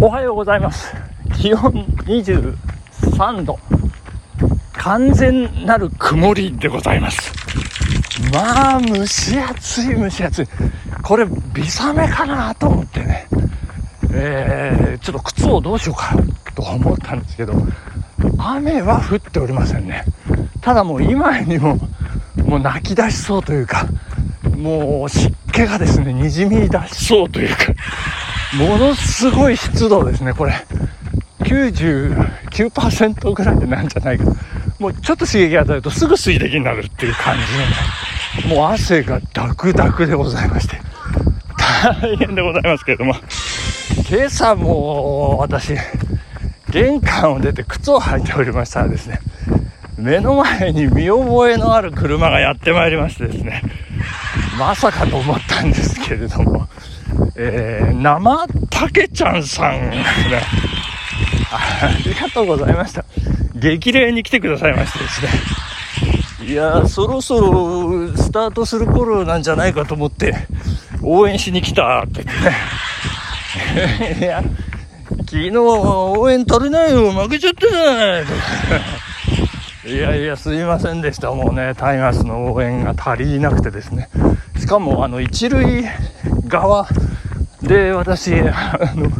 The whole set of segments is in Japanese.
おはようございます。気温23度。完全なる曇りでございます。まあ蒸し暑い蒸し暑い。これ微雨かなと思ってね。えー、ちょっと靴をどうしようかと思ったんですけど雨は降っておりませんね。ただもう今にももう泣き出しそうというかもう湿気がですねにじみ出しそうというか。ものすごい湿度ですねこれ。99%ぐらいなんじゃないか。もうちょっと刺激与えるとすぐ水滴になるっていう感じのねもう汗がダクダクでございまして。大変でございますけれども。今朝も私玄関を出て靴を履いておりましたらですね目の前に見覚えのある車がやってまいりましてですねまさかと思ったんですけれども、えー、生たけちゃんさん。がねありがとうございました。激励に来てくださいましてですね。いやそろそろスタートする頃なんじゃないかと思って応援しに来たって。言ってねいや昨日応援足りないよ負けちゃったじゃない。いやいやすいませんでした。もうねタイガースの応援が足りなくてですね。しかもあの一塁側で私あの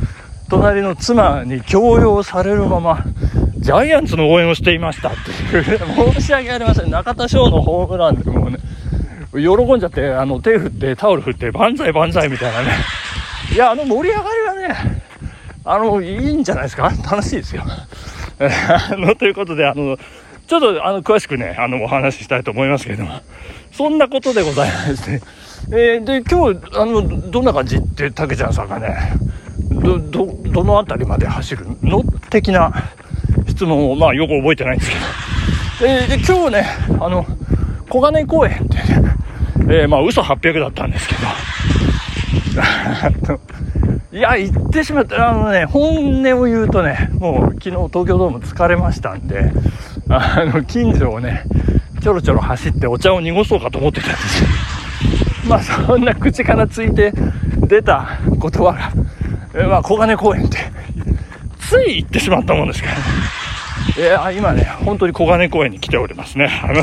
隣の妻に強要されるままジャイアンツの応援をしていましたっていう申し訳ありません。中田翔のホームランでもうね喜んじゃってあの手振ってタオル振って万歳万歳みたいなね。いやあの盛り上がりはねあのいいんじゃないですか？楽しいですよ。あのということであのちょっとあの詳しくね、あのお話ししたいと思いますけれども、そんなことでございまして、えー、で、今日、あの、どんな感じって、たけちゃんさんがね、ど、ど、どの辺りまで走るの？的な質問を、まあよく覚えてないんですけど、えー、で、今日ね、あの、小金井公園ってね、えー、まあ嘘800だったんですけど、いや、行ってしまった。あのね、本音を言うとね、もう昨日東京ドーム疲れましたんで、あの、近所をね、ちょろちょろ走ってお茶を濁そうかと思ってたんですよ。まあ、そんな口からついて出た言葉が、えまあ、小金公園って、つい行ってしまったもんですからね。いや、今ね、本当に小金公園に来ておりますね。あの、い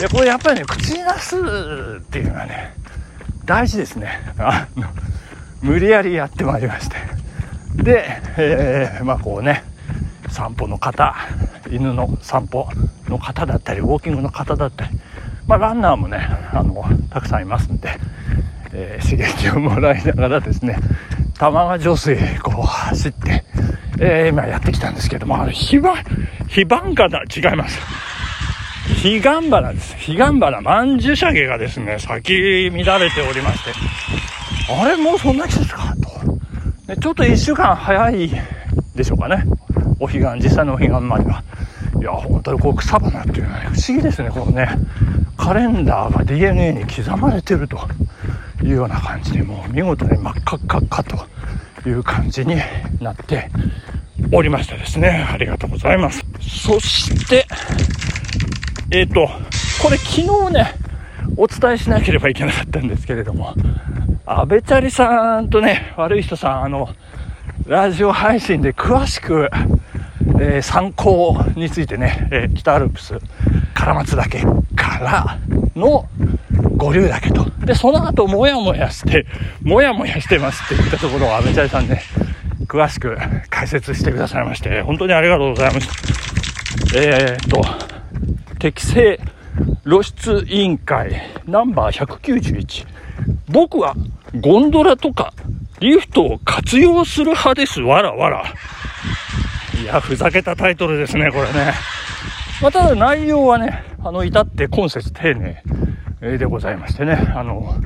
や、これやっぱりね、口に出すっていうのはね、大事ですね。あの、無理やりやってまいりまして。で、えー、まあこうね、散歩の方、犬の散歩の方だったり、ウォーキングの方だったり、まあ、ランナーもね、あの、たくさんいますんで、えー、刺激をもらいながらですね、玉川上水こう走って、えー、今やってきたんですけども、あれ、ヒバ、ヒバンカだ、違います。ヒガンバナです。ヒガンバナ、マンジュシャゲがですね、咲き乱れておりまして、あれ、もうそんな季節かと。ちょっと一週間早いでしょうかね。お彼岸、実際のお彼岸までは。いや、本当にこう草花っていうのはね、不思議ですね、このね、カレンダーが DNA に刻まれてるというような感じで、もう見事に真っ赤っかっかという感じになっておりましてですね、ありがとうございます。そして、えっ、ー、と、これ昨日ね、お伝えしなければいけなかったんですけれども、安倍チャリさんとね、悪い人さん、あの、ラジオ配信で詳しく、えー、参考についてね、えー、北アルプス、唐松岳からの五竜岳と。で、その後、もやもやして、もやもやしてますって言ったところを、安倍チャリさんね、詳しく解説してくださいまして、本当にありがとうございました。えー、っと、適正露出委員会ナンバー191。僕はゴンドラとかリフトを活用する派です。わらわら。いや、ふざけたタイトルですね、これね。まあ、ただ内容はね、あの、至って今節丁寧でございましてね、あの、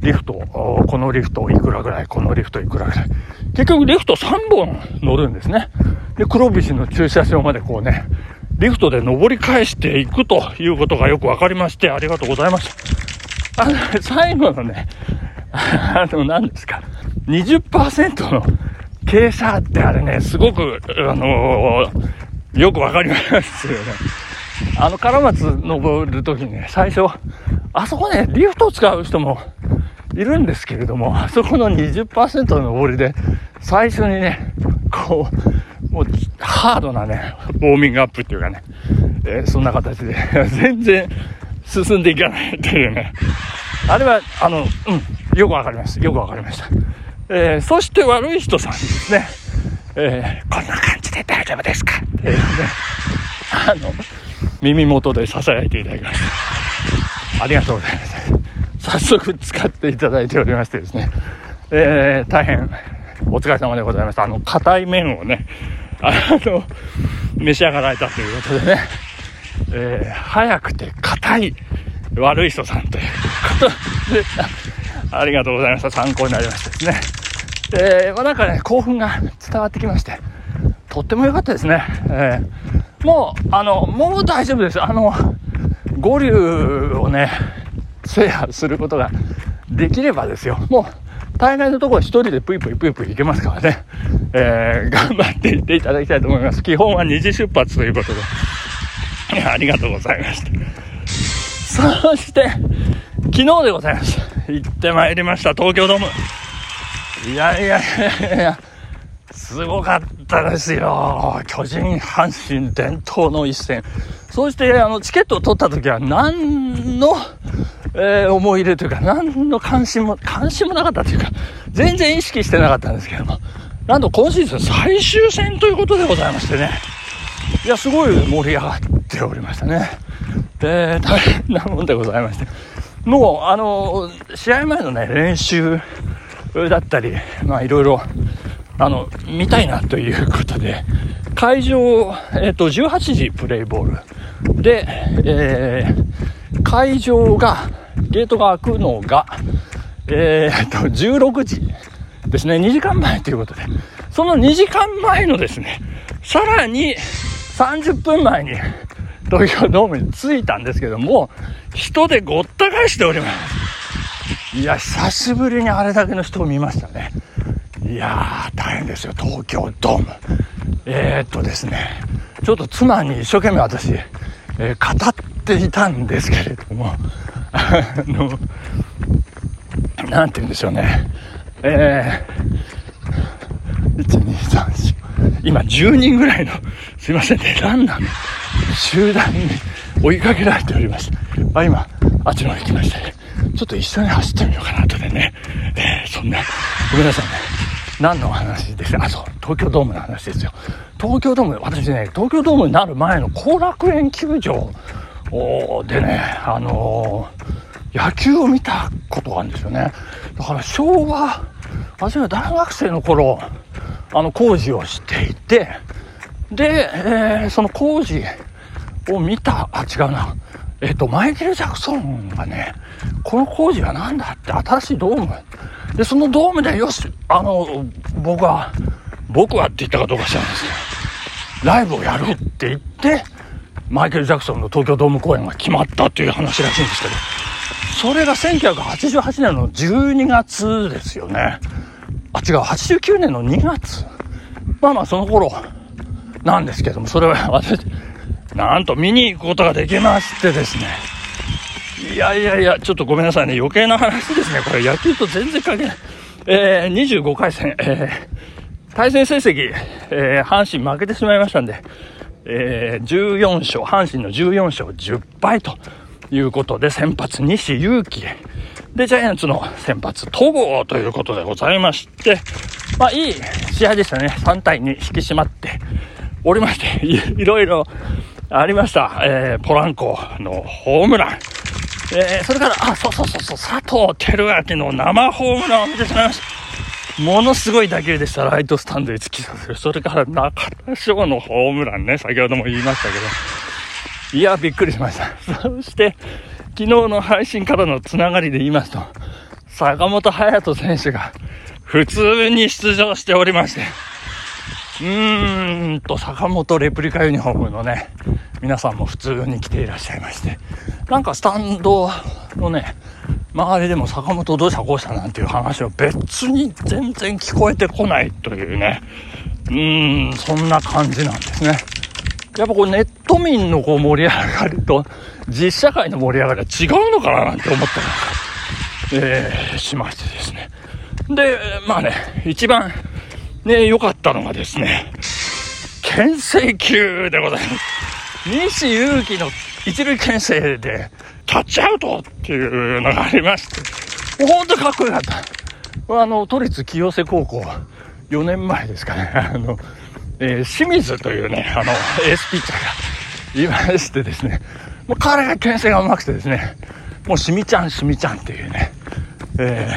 リフト、このリフトいくらぐらい、このリフトいくらぐらい。結局リフト3本乗るんですね。で、黒菱の駐車場までこうね、リフトで登り返していくということがよく分かりまして、ありがとうございました。あの、最後のね、あの、何ですか、20%の傾斜ってあれね、すごく、あのー、よくわかりますよね。あの、唐松登るときにね、最初、あそこね、リフト使う人もいるんですけれども、あそこの20%の登りで、最初にね、こう、もう、ハードなね、ウォーミングアップっていうかね、えー、そんな形で、全然進んでいかないっていうね。あれは、あの、うん、よくわかります。よくわかりました。えー、そして悪い人さんですね、えー、こんな感じで大丈夫ですか？ってね、あの、耳元で囁いていただきました。ありがとうございます。早速使っていただいておりましてですね、えー、大変お疲れ様でございました。あの、硬い麺をね、あの、召し上がられたということでね、えー、早くて硬い悪い人さんということで、ありがとうございました。参考になりましたですね。えー、まあ、なんかね、興奮が伝わってきまして、とっても良かったですね。えー、もう、あの、もう大丈夫です。あの、五流をね、制覇することができればですよ。もう、大概のところ一人でぷいぷいぷいぷい行けますからね。えー、頑張っていっていただきたいと思います。基本は2次出発ということで。ありがとうございました。そして、昨日でございます。行ってまいりました、東京ドーム。いやいやいやいや、すごかったですよ。巨人、阪神伝統の一戦。そして、あの、チケットを取った時は、何の、えー、思い入れというか、何の関心も、関心もなかったというか、全然意識してなかったんですけども、なんと今シーズン最終戦ということでございましてね、いや、すごい盛り上がっておりましたね。で、大変なもんでございまして、もう、あの、試合前のね、練習だったり、まあ、いろいろ、あの、見たいなということで、会場、えっ、と、18時プレイボール。で、えー、会場が、ゲートが開くのが、えー、っと、16時ですね、2時間前ということで、その2時間前のですね、さらに30分前に東京ドームに着いたんですけども、人でごった返しております。いや、久しぶりにあれだけの人を見ましたね。いやー、大変ですよ、東京ドーム。えー、っとですね、ちょっと妻に一生懸命私、えー、語っていたんですけれども、あの、なんて言うんでしょうね。えー、1、2、3、4、今10人ぐらいの、すいませんね、ランナーの集団に追いかけられております。あ、今、あっちの方行きましたね。ちょっと一緒に走ってみようかな、とでね。えー、そんな、ごめんなさいね。何の話ですあ、そう、東京ドームの話ですよ。東京ドーム、私ね、東京ドームになる前の後楽園球場でね、あのー、野球を見たことがあるんですよね。だから昭和、私が大学生の頃、あの工事をしていて、で、えー、その工事を見た、あ、違うな。えっ、ー、と、マイケル・ジャクソンがね、この工事は何だって新しいドーム。で、そのドームで、よし、あの、僕は、僕はって言ったかどうか知らないですけど、ライブをやるって言って、マイケル・ジャクソンの東京ドーム公演が決まったという話らしいんですけど、それが1988年の12月ですよね。あ、違う、89年の2月。まあまあ、その頃なんですけども、それは私、なんと見に行くことができましてですね。いやいやいや、ちょっとごめんなさいね。余計な話ですね。これ野球と全然関係ない。えー、25回戦、えー、対戦成績、えー、阪神負けてしまいましたんで、えー、14勝、阪神の14勝10敗ということで、先発西勇輝。で、ジャイアンツの先発、戸郷ということでございまして、まあ、いい試合でしたね。3対2引き締まっておりまして、いいろいろありました。えー、ポランコのホームラン。えー、それから、あ、そうそうそうそう、佐藤輝明の生ホームランを見てしまいました。ものすごい打球でした。ライトスタンドへ突き刺せる。それから中田翔のホームランね。先ほども言いましたけど。いや、びっくりしました。そして、昨日の配信からのつながりで言いますと、坂本勇人選手が普通に出場しておりまして、うーんと、坂本レプリカユニフォームのね、皆さんも普通に来ていらっしゃいまして、なんかスタンドのね、周りでも坂本どうしたこうしたなんていう話は別に全然聞こえてこないというね、うーん、そんな感じなんですね。やっぱこうネット民のこう盛り上がりと実社会の盛り上がりは違うのかななんて思ったりえー、しましてですね。で、まあね、一番ね、良かったのがですね、牽制球でございます。西勇輝の一塁牽制で、タッチアウトっていうのがありまして、ほんとかっこよかった。あの、都立清瀬高校、4年前ですかね、あの、えー、清水というね、あの、エースピッチャーがいましてですね、もう彼が牽制が上手くてですね、もうしみちゃんしみちゃんっていうね、え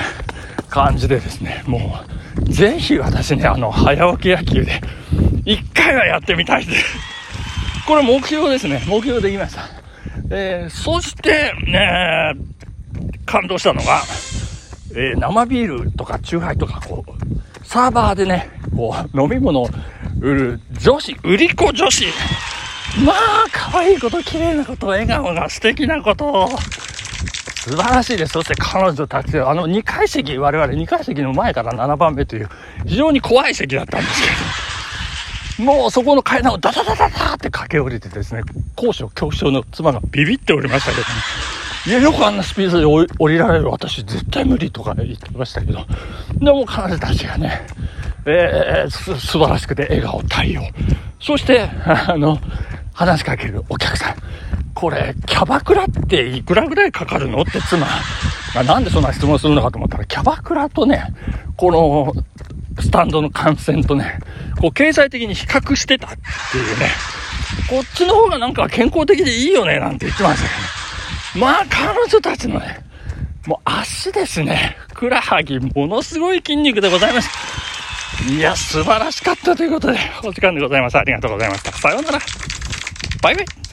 ー、感じでですね、もう、ぜひ私ね、あの、早起き野球で、一回はやってみたいです。これ目標ですね。目標できました。えー、そして、ね、感動したのが、えー、生ビールとかチューハイとか、こう、サーバーでね、こう、飲み物を売る女子、売り子女子。まあ、可愛いこと、綺麗なこと、笑顔が素敵なこと。素晴らしいです。そして彼女たち、あの2階席、我々2階席の前から7番目という、非常に怖い席だったんですけど、もうそこの階段をダダダダダって駆け下りてですね、高所恐怖症の妻がビビっておりましたけど、ね、いや、よくあんなスピードで降りられる私絶対無理とか言ってましたけど、でも彼女たちがね、えー、す、素晴らしくて笑顔対応。そして、あの、話しかけるお客さん。これ、キャバクラっていくらぐらいかかるのって妻が、なんでそんな質問するのかと思ったら、キャバクラとね、この、スタンドの感染とね、こう、経済的に比較してたっていうね、こっちの方がなんか健康的でいいよね、なんて言ってましたけど、まあ、彼女たちのね、もう足ですね、ふくらはぎ、ものすごい筋肉でございます。いや、素晴らしかったということで、お時間でございます。ありがとうございました。さようなら。バイバイ。